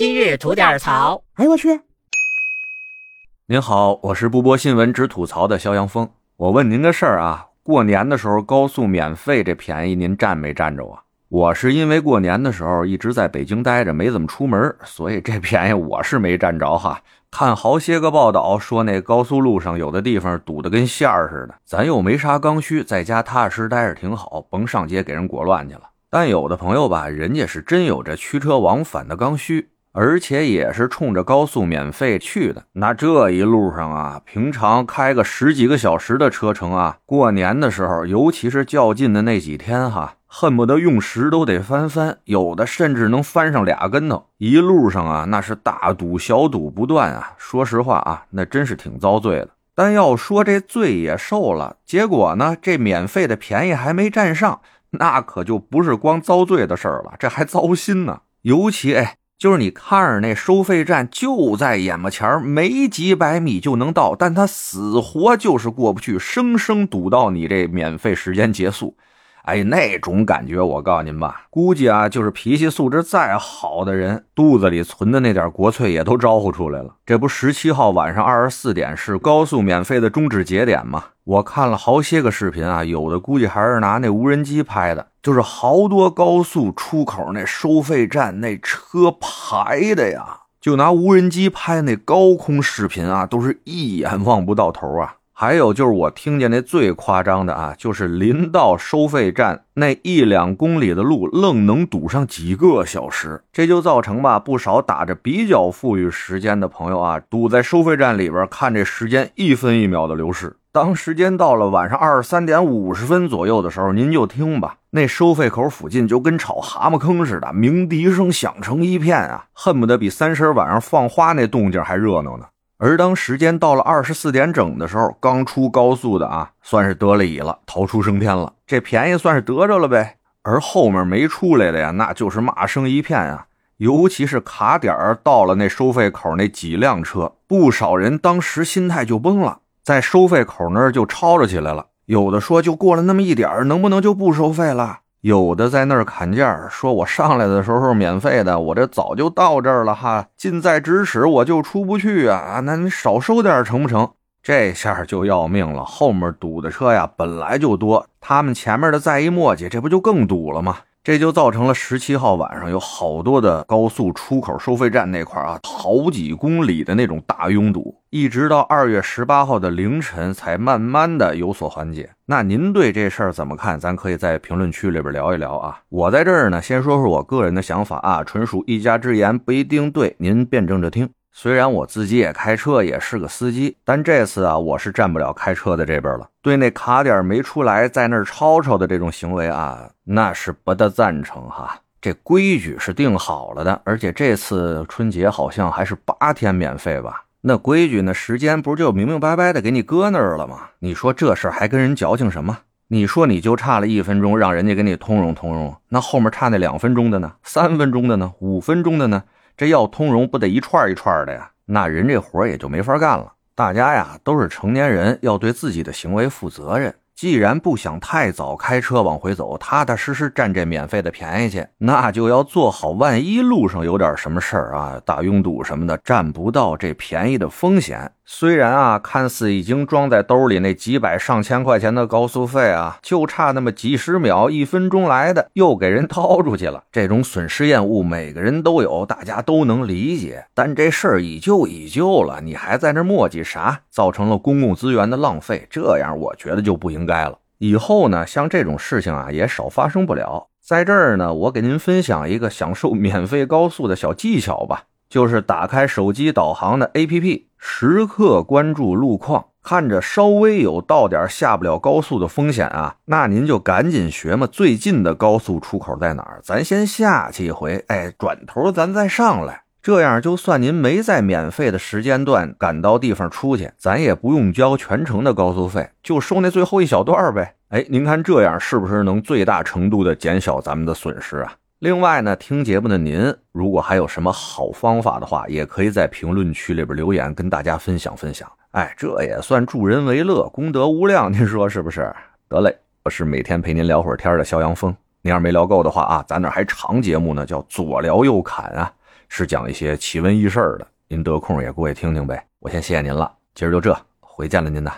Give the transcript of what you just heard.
今日吐点槽。哎呦我去！您好，我是不播新闻只吐槽的肖阳峰。我问您个事儿啊，过年的时候高速免费这便宜您占没占着啊？我是因为过年的时候一直在北京待着，没怎么出门，所以这便宜我是没占着哈。看好些个报道说那高速路上有的地方堵得跟线儿似的，咱又没啥刚需，在家踏实待着挺好，甭上街给人裹乱去了。但有的朋友吧，人家是真有这驱车往返的刚需。而且也是冲着高速免费去的，那这一路上啊，平常开个十几个小时的车程啊，过年的时候，尤其是较劲的那几天哈，恨不得用时都得翻番，有的甚至能翻上俩跟头。一路上啊，那是大堵小堵不断啊。说实话啊，那真是挺遭罪的。但要说这罪也受了，结果呢，这免费的便宜还没占上，那可就不是光遭罪的事儿了，这还糟心呢。尤其哎。就是你看着那收费站就在眼巴前没几百米就能到，但他死活就是过不去，生生堵到你这免费时间结束。哎，那种感觉，我告诉您吧，估计啊，就是脾气素质再好的人，肚子里存的那点国粹也都招呼出来了。这不，十七号晚上二十四点是高速免费的终止节点吗？我看了好些个视频啊，有的估计还是拿那无人机拍的，就是好多高速出口那收费站那车排的呀，就拿无人机拍那高空视频啊，都是一眼望不到头啊。还有就是我听见那最夸张的啊，就是临到收费站那一两公里的路，愣能堵上几个小时，这就造成吧不少打着比较富裕时间的朋友啊，堵在收费站里边看这时间一分一秒的流逝。当时间到了晚上二十三点五十分左右的时候，您就听吧，那收费口附近就跟炒蛤蟆坑似的，鸣笛声响成一片啊，恨不得比三十晚上放花那动静还热闹呢。而当时间到了二十四点整的时候，刚出高速的啊，算是得了乙了，逃出升天了，这便宜算是得着了呗。而后面没出来的呀，那就是骂声一片啊。尤其是卡点儿到了那收费口那几辆车，不少人当时心态就崩了，在收费口那儿就吵吵起来了。有的说就过了那么一点能不能就不收费了？有的在那儿砍价，说我上来的时候免费的，我这早就到这儿了哈，近在咫尺，我就出不去啊！那你少收点成不成？这下就要命了，后面堵的车呀本来就多，他们前面的再一磨叽，这不就更堵了吗？这就造成了十七号晚上有好多的高速出口收费站那块啊，好几公里的那种大拥堵，一直到二月十八号的凌晨才慢慢的有所缓解。那您对这事儿怎么看？咱可以在评论区里边聊一聊啊。我在这儿呢，先说说我个人的想法啊，纯属一家之言，不一定对，您辩证着听。虽然我自己也开车，也是个司机，但这次啊，我是站不了开车的这边了。对那卡点没出来，在那吵吵的这种行为啊，那是不得赞成哈。这规矩是定好了的，而且这次春节好像还是八天免费吧？那规矩那时间不就明明白白的给你搁那儿了吗？你说这事儿还跟人矫情什么？你说你就差了一分钟，让人家给你通融通融，那后面差那两分钟的呢？三分钟的呢？五分钟的呢？这要通融不得一串一串的呀？那人这活也就没法干了。大家呀都是成年人，要对自己的行为负责任。既然不想太早开车往回走，踏踏实实占这免费的便宜去，那就要做好万一路上有点什么事儿啊，大拥堵什么的，占不到这便宜的风险。虽然啊，看似已经装在兜里那几百上千块钱的高速费啊，就差那么几十秒、一分钟来的，又给人掏出去了。这种损失厌恶，每个人都有，大家都能理解。但这事儿已旧已旧了，你还在那磨叽啥？造成了公共资源的浪费，这样我觉得就不应该了。以后呢，像这种事情啊，也少发生不了。在这儿呢，我给您分享一个享受免费高速的小技巧吧。就是打开手机导航的 APP，时刻关注路况，看着稍微有到点下不了高速的风险啊，那您就赶紧学嘛，最近的高速出口在哪儿？咱先下去一回，哎，转头咱再上来，这样就算您没在免费的时间段赶到地方出去，咱也不用交全程的高速费，就收那最后一小段呗。哎，您看这样是不是能最大程度的减小咱们的损失啊？另外呢，听节目的您，如果还有什么好方法的话，也可以在评论区里边留言，跟大家分享分享。哎，这也算助人为乐，功德无量，您说是不是？得嘞，我是每天陪您聊会儿天的肖阳峰。您要是没聊够的话啊，咱那还长节目呢，叫左聊右侃啊。是讲一些奇闻异事的，您得空也过去听听呗。我先谢谢您了，今儿就这，回见了您呐。